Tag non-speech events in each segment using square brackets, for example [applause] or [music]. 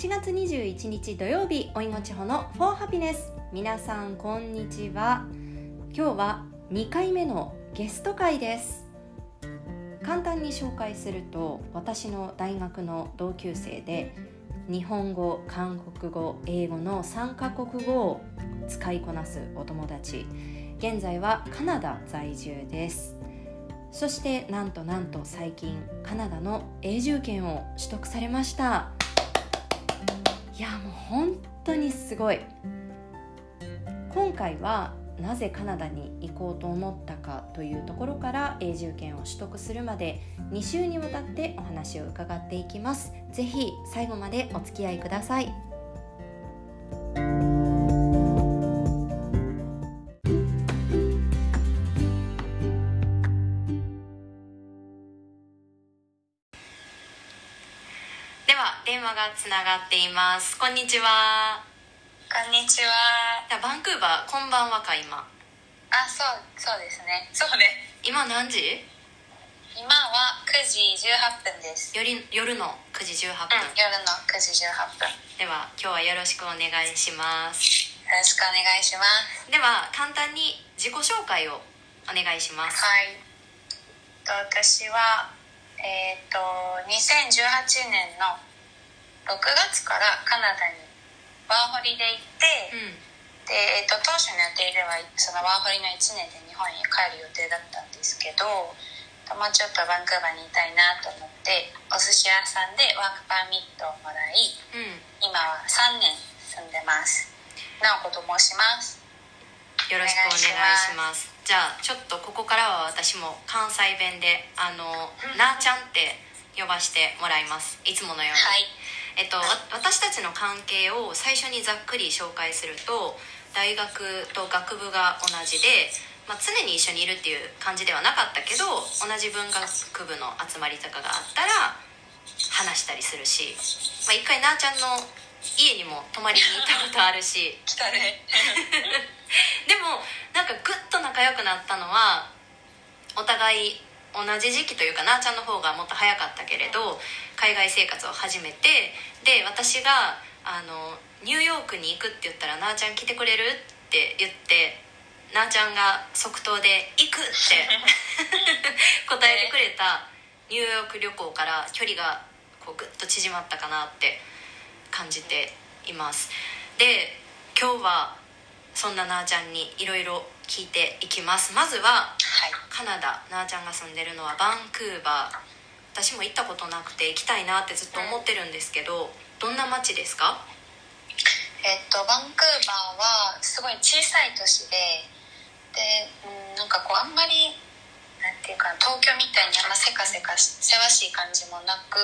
8月21日土曜日おいもちほの For Happiness 皆さんこんにちは。今日は2回目のゲスト会です。簡単に紹介すると私の大学の同級生で日本語韓国語英語の3カ国語を使いこなすお友達。現在はカナダ在住です。そしてなんとなんと最近カナダの永住権を取得されました。いやもう本当にすごい。今回はなぜカナダに行こうと思ったかというところから永住権を取得するまで2週にわたってお話を伺っていきます。是非最後までお付き合いください。電話がつながっていますこんにちはこんにちは。バンクーバーこんばんはか今あ、そう、そうですね。そうね。今何時？今は9時18分です。より夜の9時18うん分、、夜の9時18分。よでは今日はよろしくお願いしますろしくお願いします。では簡単に自己紹介をお願いしますはい。と私は、えっ、と、2018年の6月からカナダにワーホリで行って、うん。で、えっと当初の予定ではそのワーホリの1年で日本に帰る予定だったんですけどもうちょっとバンクーバーにいたいなと思ってお寿司屋さんでワークパーミットをもらいうん。今は3年住んでます。直子と申します。よろしくお願いします。じゃあちょっとここからは私も関西弁であの [laughs] なあちゃんって呼ばしてもらいます。いつものように、はいえっと、わ私たちの関係を最初にざっくり紹介すると大学と学部が同じで、まあ、常に一緒にいるっていう感じではなかったけど同じ文学部の集まりとかがあったら話したりするし、まあ、一回なあちゃんの家にも泊まりに行ったことあるし。来たね。[laughs] でもなんかグッと仲良くなったのはお互い同じ時期というかなあちゃんの方がもっと早かったけれど海外生活を始めてで私があのニューヨークに行くって言ったらなあちゃん来てくれるって言ってなあちゃんが即答で「行く!」って [laughs] 答えてくれたニューヨーク旅行から距離がこうグッと縮まったかなって感じていますで今日はそんななあちゃんにいろいろ聞いていきますまずははいカナダなあちゃんが住んでるのはバンクーバー。私も行ったことなくて行きたいなってずっと思ってるんですけどどんな街ですか？えっとバンクーバーはすごい小さい都市でで、うん、なんかこうあんまりなんていうかな東京みたいにあんませかせかしせわしい感じもなく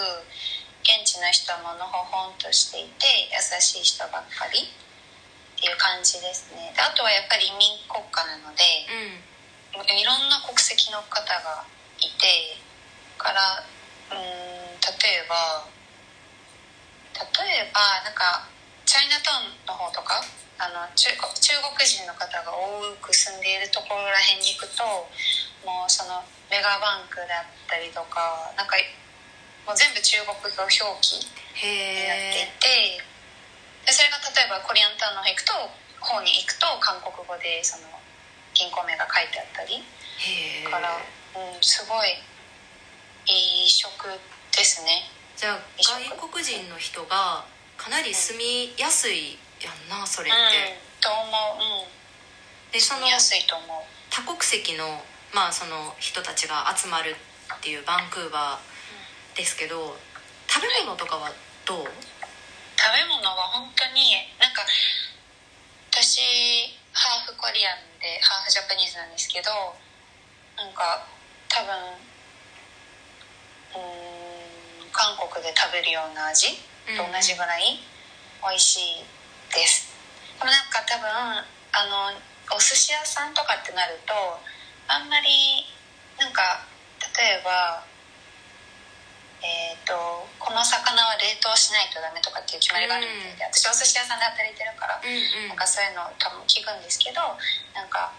現地の人ものほほんとしていて優しい人ばっかりっていう感じですね。であとはやっぱり移民国家なのでういろんな国籍の方がいてからうん例えば例えばなんかチャイナタウンの方とかあの中国中国人の方が多く住んでいるところらへんに行くともうそのメガバンクだったりとかなんかもう全部中国語表記んになっていへてでそれが例えばコリアンタウンの方行くと方に行くと韓国語でその銀行名が書いてあったり。から、うん、すごいいい食ですね。じゃあ外国人の人がかなり住みやすいやんなそれって、うんと思う。うん。でその住みやすいと思う。多国籍の,、まあその人たちが集まるっていうバンクーバーですけど食べ物とかはどう、食べ物は本当になんか私ハーフコリアンでハーフジャパニーズなんですけどなんか多分うーん韓国で食べるような味と同じぐらい美味しいです、でもなんか多分あのお寿司屋さんとかってなるとあんまりなんか例えばえー、とこの魚は冷凍しないとダメとかっていう決まりがあるみたいで、私お寿司屋さんで働いてるから、うんうん。なんかそういうの多分聞くんですけどなんか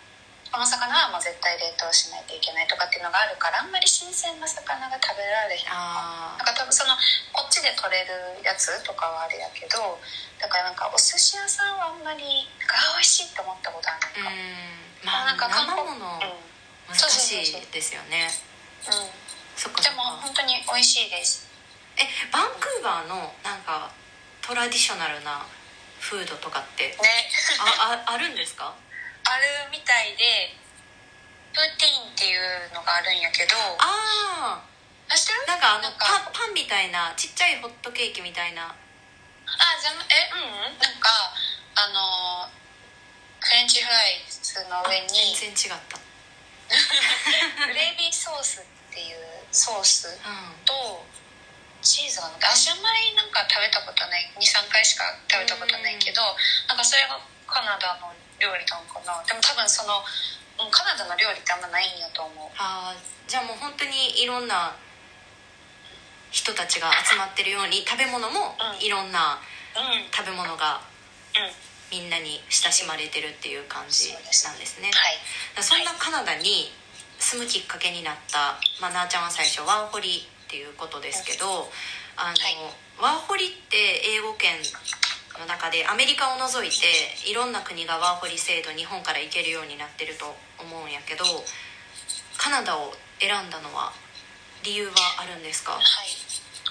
この魚はもう絶対冷凍しないといけないとかっていうのがあるからあんまり新鮮な魚が食べられへんあなんか多分そのこっちで取れるやつとかはあれやけどだからなんかお寿司屋さんはあんまりなんかあ美味しいって思ったことはないか。も、うん。まあなんか韓生国ものうん。難しいですよね。うん、そっかでもか本当に美味しいです。えバンクーバーのなんかトラディショナルなフードとかって？ね。あああるんですか？あるみたいでプーティーンっていうのがあるんやけど。ああなんかあのパンパンみたいなちっちゃいホットケーキみたいな。あじゃなえうんなんかあのフレンチフライスの上に。全然違った。[laughs] グレービーソースっていうソースうとチーズが乗って私あんまりなんか食べたことない23回しか食べたことないけどなんかそれがカナダの料理なのかな。でも多分そのうんカナダの料理ってあんまないんやと思う。あーじゃあもう本当にいろんな人たちが集まってるように食べ物もうん。いろんなうん。うん食べ物がみんなに親しまれてるっていう感じなんですね。はいだからそんなカナダに住むきっかけになった、まあ、なあちゃんは最初ワーホリっていうことですけどあの、はい。ワーホリって英語圏の中でアメリカを除いていろんな国がワーホリ制度日本から行けるようになってると思うんやけどカナダを選んだのは理由はあるんですか？はい。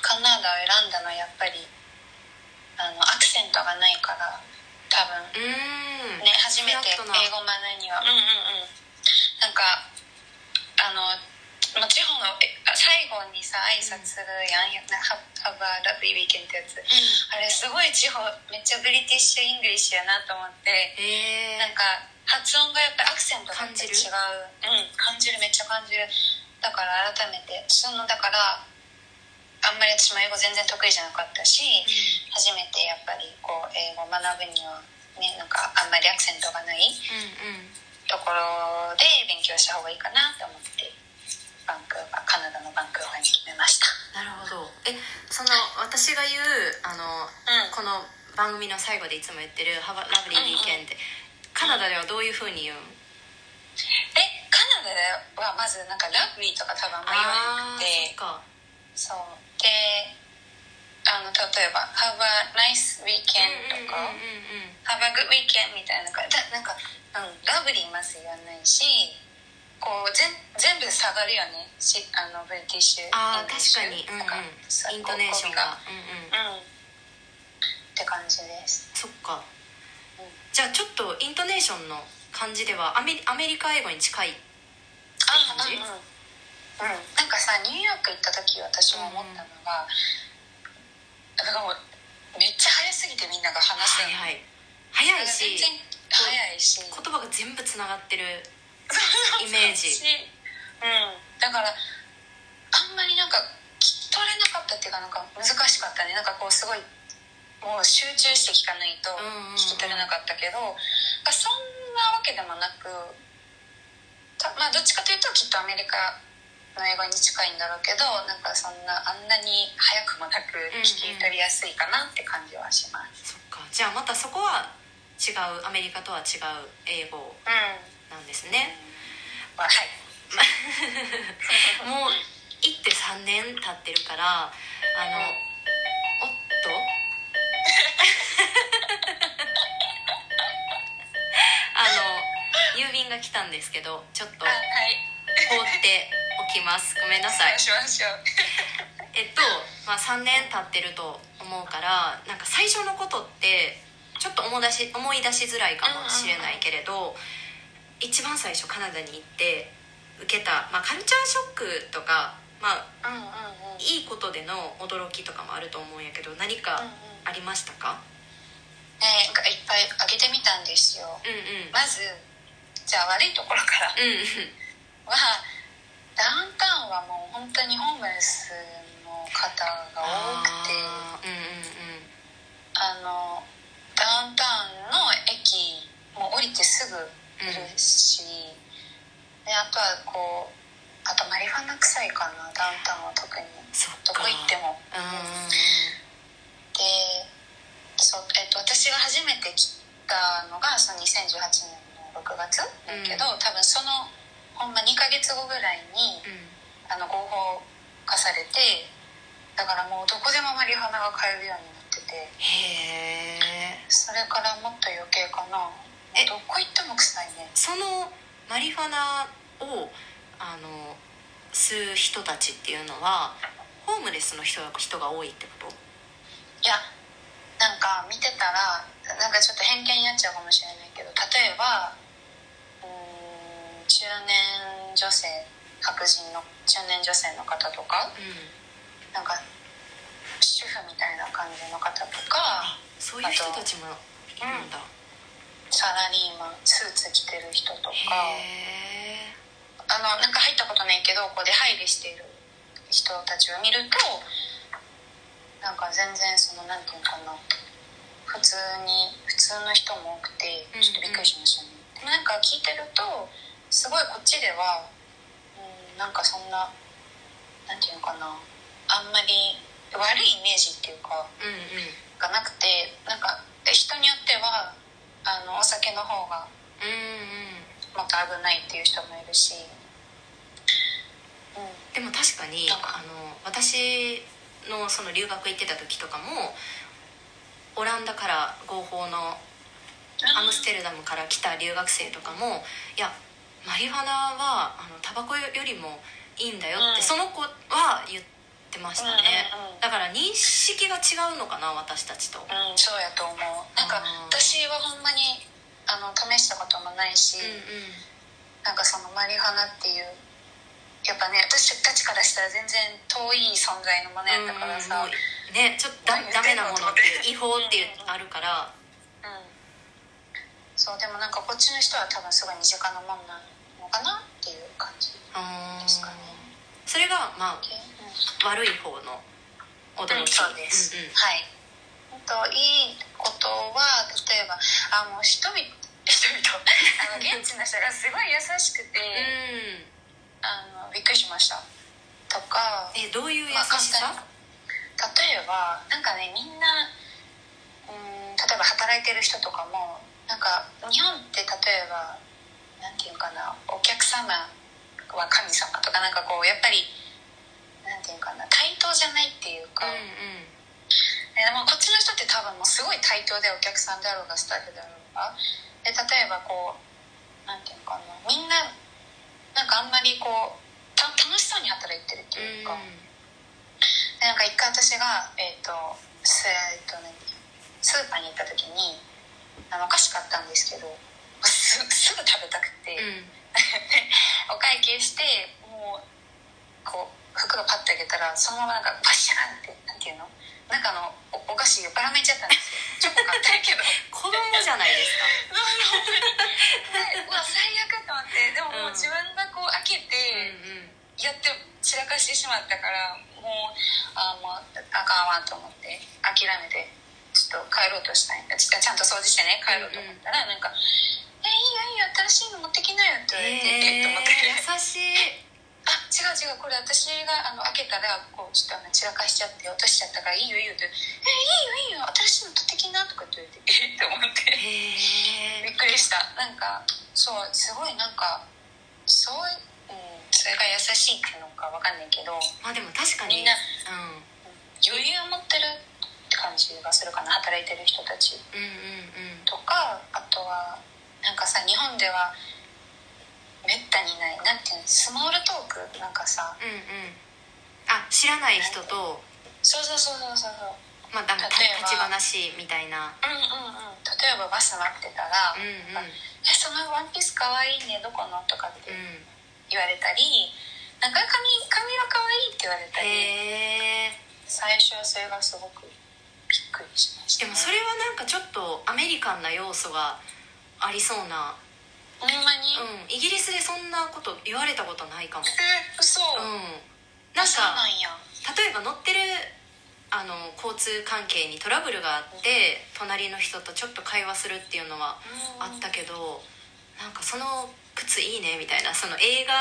カナダを選んだのはやっぱりあのアクセントがないから多分。うーん。ね初めて英語学ぶには。うんうんうん。なんかあのまあ地方の最後にさ挨拶するやんやな Have a lovely weekend ってやつ。うん。あれすごい地方めっちゃ British English やなと思ってえなんか発音がやっぱりアクセントが違う。感うん。感じるめっちゃ感じる。だから改めて。そのだからあんまり私も英語全然得意じゃなかったし、初めてやっぱりこう英語を学ぶにはねなんかあんまりアクセントがないうんうん。ところで勉強した方がいいかなと思ってバンクーバーカナダのバンクーバーに決めましたなるほどえその私が言うあのうんこの番組の最後でいつも言ってる「Have a lovely weekend」ってカナダではどういうふうに言うんえカナダではまずなんかラブリーとか多分あんま言わなくてそそうであの例えば「Have a nice weekend」とかうんうんうんうん「Have a good weekend」みたいな感じだなんか、うん、ラブリーまず言わないしこう全全部下がるよね。しあの British あーイン lish 確かに。うんうん。なんかそうイントネーション語が。尾うんうん。うん。って感じです。そっか。うん。じゃあちょっとイントネーションの感じではアメリアメリカ英語に近いあ感じ？うんうん。うん、なんかさニューヨーク行った時私も思ったのが、なんかもうめっちゃ早すぎてみんなが話すの、はいはい。早いし早いし。言葉が全部つながってるイメージ。うん。だからあんまりなんか聞き取れなかったっていうかなんか難しかったね。なんかこうすごいもう集中して聞かないとうんうんうん。聞き取れなかったけど、なんかそんなわけでもなくたまあどっちかというときっとアメリカの英語に近いんだろうけどなんかそんなあんなに早くもなく聞き取りやすいかなって感じはします。そっか。じゃあまたそこは違う。アメリカとは違う英語。うん、なんですね。まあはいもう行って3年経ってるからあのおっと？[laughs] あの郵便が来たんですけどちょっと放っておきます。ごめんなさい。そうしましょう。えっと、まあ、3年経ってると思うからなんか最初のことってちょっと思い出し思い出しづらいかもしれないけれど、一番最初カナダに行って受けた、まあ、カルチャーショックとか、まあ、うんうんうん。いいことでの驚きとかもあると思うんやけど何かうんうん。ありましたか、ね、なんかいっぱいあげてみたんですよ。うん、うん。まずじゃあ悪いところから。うんはダウンタウンはもう本当にホームレスの方が多くて。あーうんうんあのダウンタウンの駅もう降りてすぐいるし、であとはこうあとマリファナ臭いかなダウンタウンは特に。どこ行っても。うんうんうん。でそう、えっと、私が初めて来たのがその2018年の6月だけど、多分そのほんま2ヶ月後ぐらいにうん。あの合法化されてだからもうどこでもマリファナが買えるようになってて。へえそれからもっと余計かなえどこ行っても臭いね。そのマリファナをあの吸う人たちっていうのはホームレスの人が人が多いってこと？いやなんか見てたらなんかちょっと偏見やっちゃうかもしれないけど例えばうーん中年女性白人の中年女性の方とかうん。なんか主婦みたいな感じの方とかあそういう人たちもいるんだサラリーマンスーツ着てる人とか。あのなんか入ったことないけどここで配慮している人たちを見るとなんか全然そのなんていうのかな。普通に普通の人も多くてちょっとびっくりしましたね、でもなんか聞いてるとすごいこっちではうんなんかそんななんていうのかな。あんまり悪いイメージっていうかうんうん。がなくてなんか人によってはあのお酒の方がうんうん。もっと危ないっていう人もいるし、うん、でも確かにあの私のその留学行ってた時とかもオランダから合法のアムステルダムから来た留学生とかもいやマリファナはあのタバコよりもいいんだよって、うん。その子は言ってましたね、うんうんうん。だから認識が違うのかな私たちと。うん、そうやと思う。なんか私はほんまにあの試したこともないし、うんうん。なんかそのマリファナっていうやっぱね私たちからしたら全然遠い存在のものやったからさ、うんもうねちょっとダメなものって。いう違法っていうあるから。うん。そうでもなんかこっちの人は多分すごい身近なもんなのかなっていう感じですかね。それがまあ悪い方の驚き、そうです、うんうん。はい。あといいことは例えばあもう人々 [laughs] 人々あの [laughs] 現地の人がすごい優しくて、うん。あのびっくりしました。とかえどういう優まあしさ、簡単に。例えばなんかねみんなうん例えば働いてる人とかもなんか日本って例えばなんていうかなお客様は神様とかなんかこうやっぱりなんていうかな対等じゃないっていうか、うんうん。でまあ、こっちの人って多分もうすごい対等でお客さんであろうがスタッフであろうがで例えばこうなんていうのかなみんななんかあんまりこうた楽しそうに働いてるっていうか、でなんか一回私が、えーとスえーとね、スーパーに行った時にあのお菓子買ったんですけどすすぐ食べたくて、うん。[laughs] うんお会計してもうこう袋パッてあげたらそのままなんかバシャーンってなんていうの？中のおお菓子ばらめいちゃったんですよ。チョコ買ったけど。子供じゃないですか。でうわ最悪と思って。でももう自分がこう開けうんてうん。やって散らかしてしまったからもうあもうあかんわと思って諦めてちょっと帰ろうとしたんやちちゃんと掃除してね帰ろうと思ったら、なんか「えいいよいいよ新しいの持ってきなよ」って言われて、ええっと思って。ー、優しい。あ違うこれ私があの開けたらこうちょっとあの散らかしちゃって落としちゃったからいいよいいよって「えいいよいいよ新しいの取ってきな」とかって言てえって。[laughs] 思ってびっくりした。なんかそうすごいなんかそう、うん、それが優しいっていうのかわかんないけどまあでも確かにみんなうん。余裕を持ってるって感じがするかな働いてる人たち。うんうんうん。とかあとはなんかさ日本ではめったにない。なんていうのスモールトーク？なんかさ。うんうん。あ知らない人と。そうそうそうそうそうそう。まあなんか例えば。立ち話みたいな。うんうんうん。例えばバス待ってたらうんうん。なんかえそのワンピースかわいいねどこの?」とかってうん。言われたり「なんか髪髪色かわいい」って言われたりへえ最初はそれがすごくびっくりしました、ね、でもそれはなんかちょっとアメリカンな要素がありそうなほんまに、うん。イギリスでそんなこと言われたことないかも。え嘘、うん。なんそうかなんや。例えば乗ってるあの交通関係にトラブルがあって隣の人とちょっと会話するっていうのはあったけどなんかその靴いいねみたいなその映画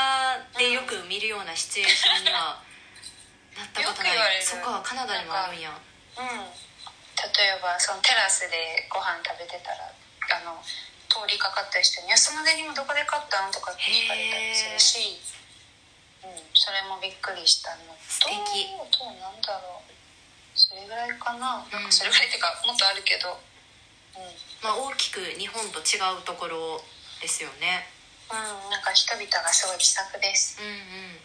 でよく見るようなシチュエーションには [laughs] なったことなよく言われる。いそこはカナダにもあるんや。うん。例えばそのテラスでご飯食べてたらあの通りかかった人に「いやそのデニムどこで買ったの?」とかって聞かれたりするし、うん、それもびっくりしたのととなんだろう。それぐらいかな。なんかそれぐらいっていうかもっとあるけど。うん。まあ、大きく日本と違うところですよね。うん、なんか人々がすごい気さくです。うんうん。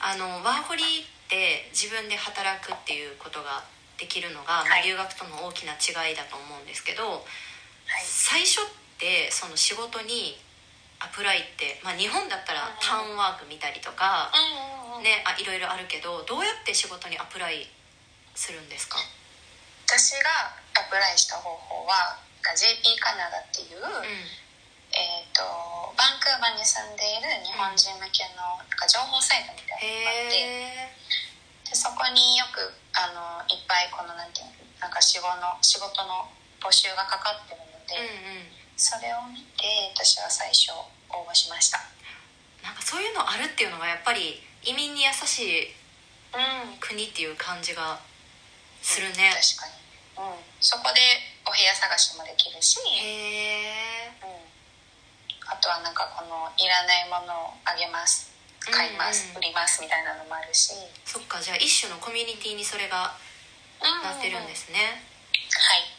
あのワーホリって自分で働くっていうことができるのが、まあはい。留学との大きな違いだと思うんですけどはい。最初ってその仕事にアプライって、まあ、日本だったらターンワーク見たりとか。ね、あいろいろあるけどどうやって仕事にアプライするんですか、私がアプライした方法は、JP カナダっていう、うん。えっ、とバンクーバーに住んでいる日本人向けのなんか情報サイトみたいなのがあって、でそこによくあのいっぱいこのなんていうのなんか仕事の仕事の募集がかかってるので、うんうんそれを見て私は最初応募しました。なんかそういうのあるっていうのがやっぱり移民に優しいうん。国っていう感じがするね、確かに、うん、そこでお部屋探しもできるし、へえうん、あとはなんかこのいらないものをあげます買います、うんうん売りますみたいなのもあるし、そっかじゃあ一種のコミュニティにそれがなってるんですすね、はい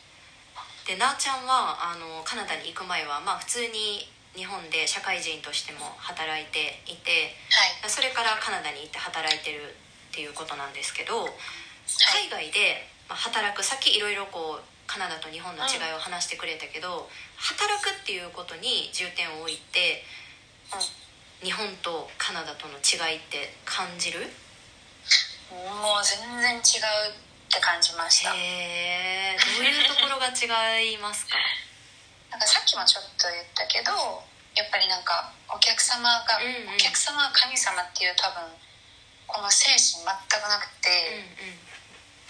でなあちゃんはあのカナダに行く前はまあ普通に日本で社会人としても働いていてはい。それからカナダに行って働いてるっていうことなんですけどはい。海外でまあ働くさっきいろいろこうカナダと日本の違いを話してくれたけど、働くっていうことに重点を置いて日本とカナダとの違いって感じる？うん、もう全然違うって感じました。へえどういうところが違いますか？[laughs] なんかさっきもちょっと言ったけどやっぱりなんかお客様が、うんうん。お客様は神様っていう多分この精神全くなくて、うんうん。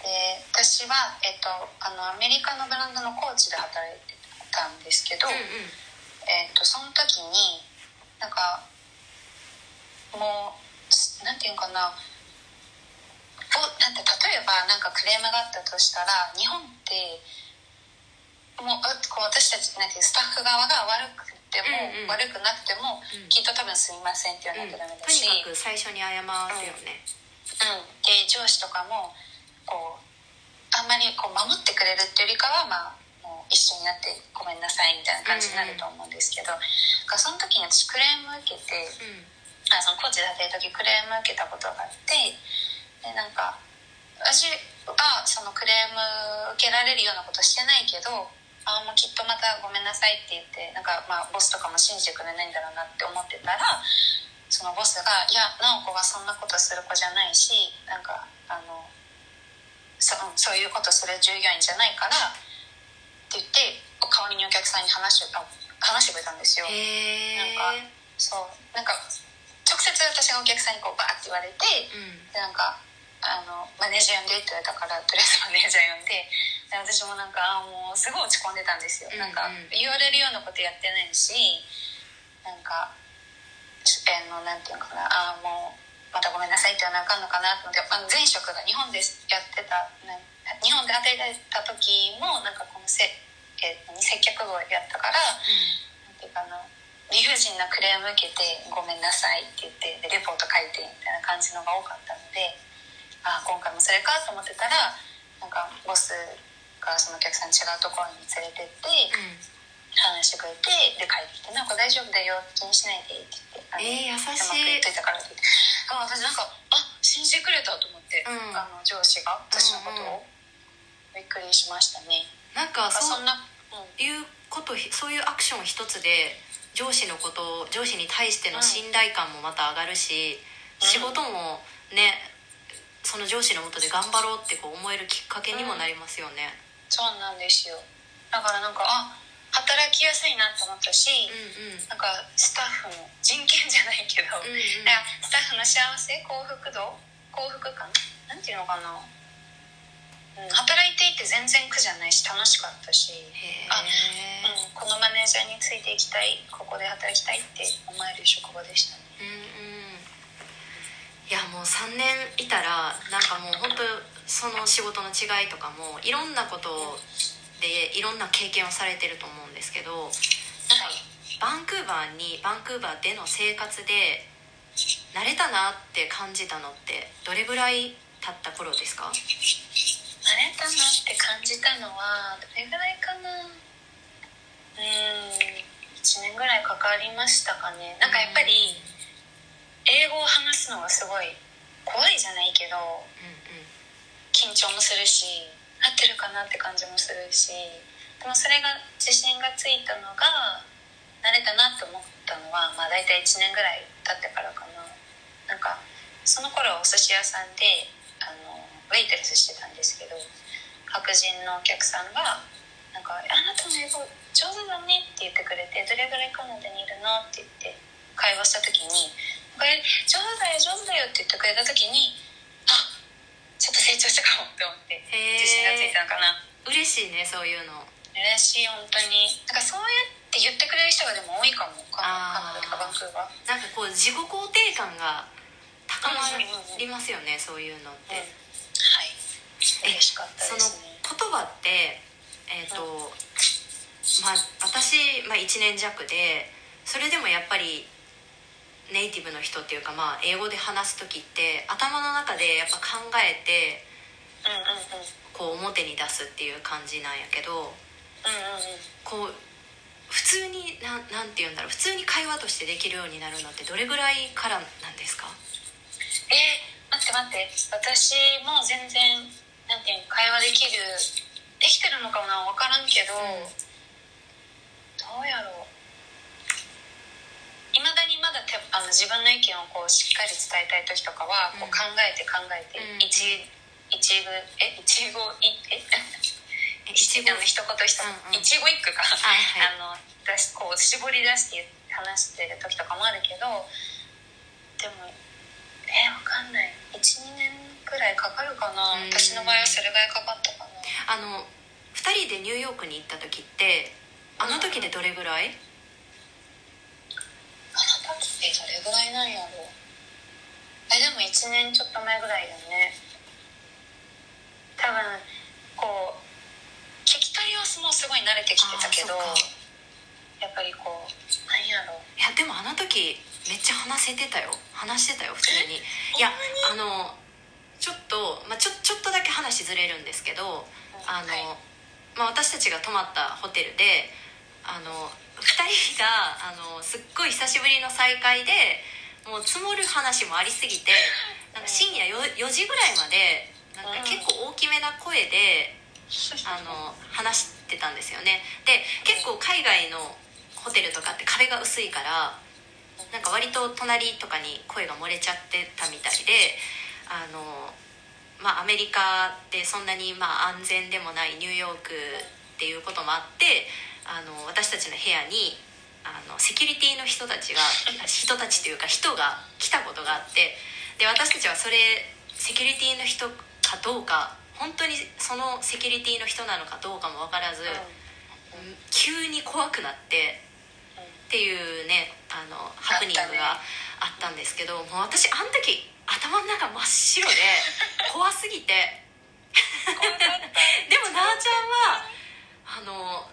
で私は、えっと、あのアメリカのブランドのコーチで働いてたんですけど、うん。えっと、その時になんかもうなんていうのかなおなんて例えばなんかクレームがあったとしたら日本ってもうあこう私たちなんていうスタッフ側が悪くても、うんうん。悪くなくても、うん。きっと多分すみませんって言わなきゃダメだし、とにかく最初に謝るよね、うん、で上司とかもこうあんまりこう守ってくれるっていうよりかは、まあ、もう一緒になってごめんなさいみたいな感じになると思うんですけど、なんかその時に私クレーム受けてうん。あそのコーチで働いた時クレーム受けたことがあってでなんか私はそのクレーム受けられるようなことしてないけどあもうきっとまたごめんなさいって言ってなんかまあボスとかも信じてくれないんだろうなって思ってたらそのボスが「いや直子はそんなことする子じゃないしなんかあのそそういうことする従業員じゃないから」って言って代わりにお客さんに話をあ話してくれたんですよ。なんかそう。なんか直接私がお客さんにこうバーって言われてうん。でなんかあのマネージャー呼んでって言われたからとりあえずマネージャー呼んでで私もなんかあもうすごい落ち込んでたんですよ、うんうん。なんか言われるようなことやってないしなんかあのなんていうのかな。あもうまたごめんなさいって言わなあかんのかなと思って前職が日本でやってたな日本で働いてた時もなんかこのせ、えー何接客業やったからなんていうかな理不尽なクレーム受けて「ごめんなさい」って言ってでレポート書いてみたいな感じのが多かったのであ今回もそれかと思ってたらなんかボスがそのお客さん違うところに連れてってうん。話してくれてで帰ってきて「なんか大丈夫だよ気にしないで」って言ってあのえー優しい。うまく言っといたからって言って。あ私なんかあ信じてくれたと思って、うん。あの上司が私のことを、びっくりしましたね。なんかあそそんな、うん、いうことそういうアクション一つで上司のことを上司に対しての信頼感もまた上がるし、うん。仕事もねその上司のもとで頑張ろうってこう思えるきっかけにもなりますよね、そうなんですよ。だからなんかあ働きやすいなと思ったし、うん、うん。なんかスタッフの人権じゃないけど、うんうん。スタッフの幸せ？幸福度？幸福感？なんていうのかな、うん、働いていて全然苦じゃないし楽しかったし、へあえうん、このマネージャーについていきたいここで働きたいって思える職場でしたね。うんうんいやもう3年いたらなんかもう本当その仕事の違いとかもいろんなことでいろんな経験をされてると思うんですけどはいバンクーバーにバンクーバーでの生活で慣れたなって感じたのってどれぐらい経った頃ですか？慣れたなって感じたのはどれぐらいかな？うん1年ぐらいかかりましたかね。なんかやっぱり英語を話すのがすごい怖いじゃないけどうんうん緊張もするし合ってるかなって感じもするしでもそれが自信がついたのが慣れたなって思ったのは、まあ、大体1年ぐらい経ってからかななんかその頃お寿司屋さんであのウェイトレスしてたんですけど白人のお客さんが「なんかあなたの英語上手だね」って言ってくれて「どれぐらいカナダにいるの?」って言って会話した時に「これ上手だよ上手だよ」って言ってくれた時にあちょっと成長したかもって思って自信がついたのかな。嬉しいねそういうの。嬉しい本当に。なんかそうやって言ってくれる人がでも多いかもカナダとかバンクーバーなんかこう自己肯定感が高まりますよねそういうのって、はい。嬉しかったそのですね。言葉ってえっ、と、まあ私、まあ、1年弱でそれでもやっぱりネイティブの人っていうか、まあ、英語で話す時って頭の中でやっぱ考えてこう表に出すっていう感じなんやけどこう普通になんなんて言うんだろう普通に会話としてできるようになるのってどれぐらいからなんですか？えー、待って待って。私も全然なんていうの会話できるできてるのかな分からんけど、うん。どうやろういまだにまだてあの自分の意見をこうしっかり伝えたい時とかはこううん考えて考えて、うん。一一部え一語いえ？え一。語 [laughs] の一言一うんうん。言一語一句か、はいはい。あの出しこう絞り出して話してる時とかもあるけどでもえわかんない。12年くらいかかるかな、うん。私の場合はそれぐらいかかったかな。あの2人でニューヨークに行った時ってあの時でどれぐらい？あの時ってどれぐらいなんやろ。うえでも1年ちょっと前ぐらいだよね。多分こう聞き取りはもうすごい慣れてきてたけどやっぱりこうなんやろ。ういやでもあの時めっちゃ話せてたよ。話してたよ普通に。いやあのちょっと、まあ、ちょちょっとだけ話ずれるんですけどあの、はい。まあ、私たちが泊まったホテルであの2人があのすっごい久しぶりの再会でもう積もる話もありすぎてなんか深夜 4, 4時ぐらいまでなんか結構大きめな声であの話してたんですよね。で結構海外のホテルとかって壁が薄いからなんか割と隣とかに声が漏れちゃってたみたいであのまあアメリカってそんなにまあ安全でもないニューヨークっていうこともあってあの私たちの部屋にあのセキュリティの人たちが [laughs] 人たちというか人が来たことがあってで私たちはそれセキュリティの人かどうか本当にそのセキュリティの人なのかどうかも分からず、急に怖くなってっていうねあのハプニングがあったんですけどもう私あの時頭の中真っ白で [laughs] 怖すぎて。[laughs] でもなあちゃんはあの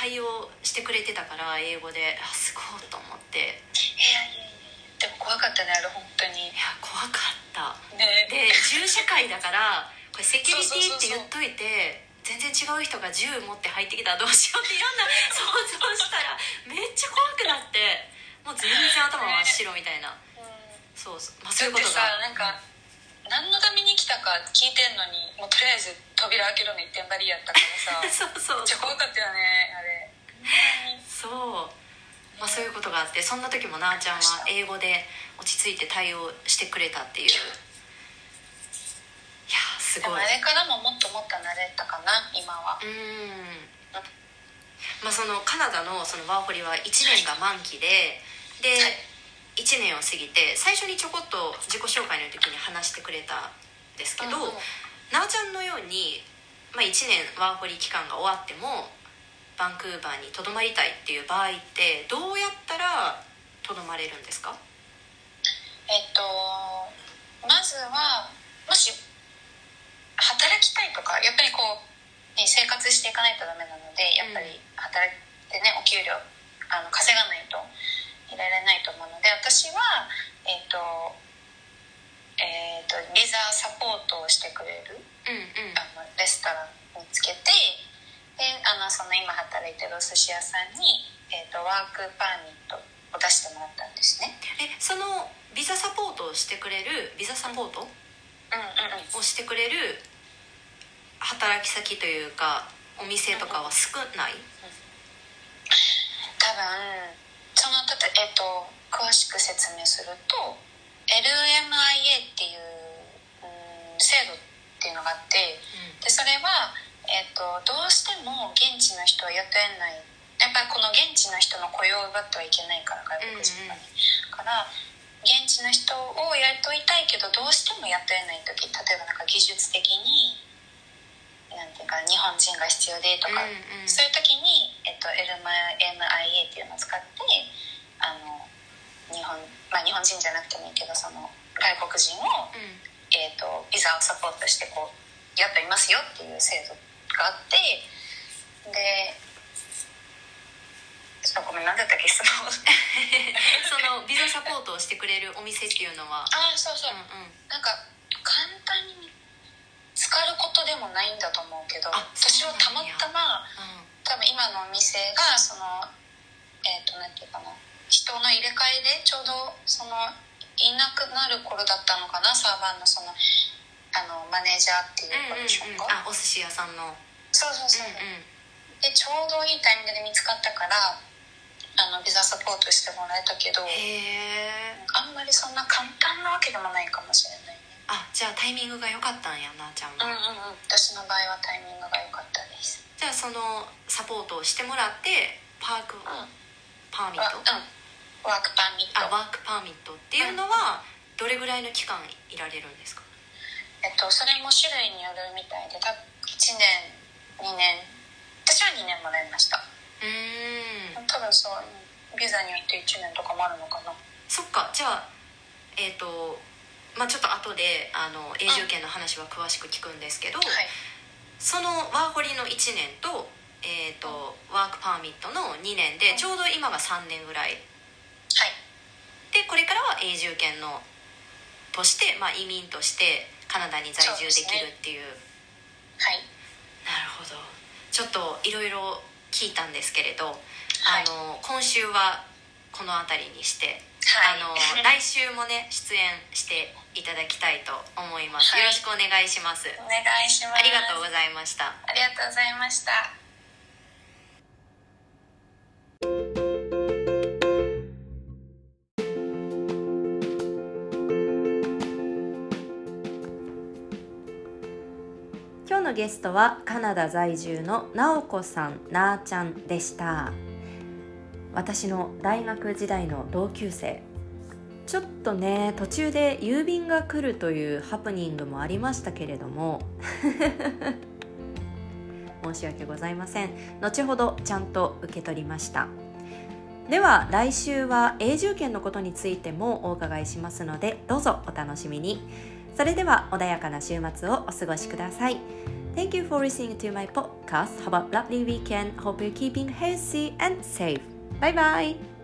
対応してくれてたから英語で。あすごいと思って。いやいやいやでも怖かったねあれ本当に。いや怖かった。ね。で銃社会だからこれセキュリティって言っといて全然違う人が銃持って入ってきたらどうしようっていろんな [laughs] 想像したらめっちゃ怖くなって。もう全然頭真っ白みたいな。そうそう、まあ、そういうことだってさがなんか何のために来たか聞いてんのにもうとりあえず扉開けるの一点張りやったからさ。[laughs] そうそうめっちゃ怖かったよねあれ。そう、まあ、そういうことがあってそんな時もなあちゃんは英語で落ち着いて対応してくれたっていう。いやすごい。あれからももっともっと慣れたかな今は。うん。まあそのカナダのそのワーホリは1年が満期でで、はい。1年を過ぎて最初にちょこっと自己紹介の時に話してくれたんですけど、なあちゃんのように、まあ、1年ワーホリ期間が終わってもバンクーバーにとどまりたいっていう場合ってどうやったらとどまれるんですか？えっとまずはもし働きたいとかやっぱりこう、ね、生活していかないとダメなのでやっぱり働いてねお給料あの稼がないといられないと思うので私はえっ、とえっ、とビザサポートをしてくれるうんうん。あのレストランをつけてであのその今働いてるお寿司屋さんに、えー、とワークパーミットを出してもらったんですね。えそのビザサポートをしてくれるビザサポート？うんうんうん。をしてくれる働き先というかお店とかは少ない？多分そのえっ、と詳しく説明すると LMIA っていう、うん、制度っていうのがあってでそれは、えっとどうしても現地の人は雇えない。やっぱりこの現地の人の雇用を奪ってはいけないから外国人がね、から現地の人を雇いたいけどどうしても雇えない時例えばなんか技術的になんていうか日本人が必要でとか、うんうん。そういう時に、えっと、LMIA っていうのを使ってあの日本まあ日本人じゃなくてもいいけどその外国人をうん。えー、とビザをサポートしてこうやっていますよっていう制度があってでちょっとごめん何だったっけ質問 [laughs] そのビザサポートをしてくれるお店っていうのは。ああそうそう。う、んうん。なんか簡単に使うことでもないんだと思うけどあ私はたまたまうん多分今のお店がそのえっ、となんていうかな人の入れ替えでちょうどそのいなくなる頃だったのかなサーバーのそのあのマネージャーっていうポジションが、あお寿司屋さんの。そうそうそう、うんうん。でちょうどいいタイミングで見つかったからあのビザサポートしてもらえたけどあんまりそんな簡単なわけでもないかもしれないね。あじゃあタイミングが良かったんやなあちゃんも、うんうんうん。私の場合はタイミングが良かったです。じゃあそのサポートをしてもらってパークうん。パーミット？わうんワークパーミット。あワークパーミットっていうのはどれぐらいの期間いられるんですか？えっとそれも種類によるみたいで多分1年2年。私は2年もらいました。うーん。多分そううんビザによって1年とかもあるのかな。そっか。じゃあえっ、とまあちょっと後であの永住権の話は詳しく聞くんですけど、はいそのワーホリの1年と,、えー、とワークパーミットの2年でちょうど今が3年ぐらいでこれからは永住権のとして、まあ、移民としてカナダに在住できるっていう。はい。なるほど。ちょっといろいろ聞いたんですけれど、はい。あの今週はこの辺りにして、はい。あの [laughs] 来週もね出演していただきたいと思います、はい。よろしくお願いします。お願いします。ありがとうございました。ありがとうございましたのゲストはカナダ在住のなおこさんなあちゃんでした。私の大学時代の同級生。ちょっとね途中で郵便が来るというハプニングもありましたけれども。[laughs] 申し訳ございません。後ほどちゃんと受け取りました。では来週は永住権のことについてもお伺いしますのでどうぞお楽しみに。それでは穏やかな週末をお過ごしください。Thank you for listening to my podcast. Have a lovely weekend. Hope you're keeping healthy and safe. Bye bye.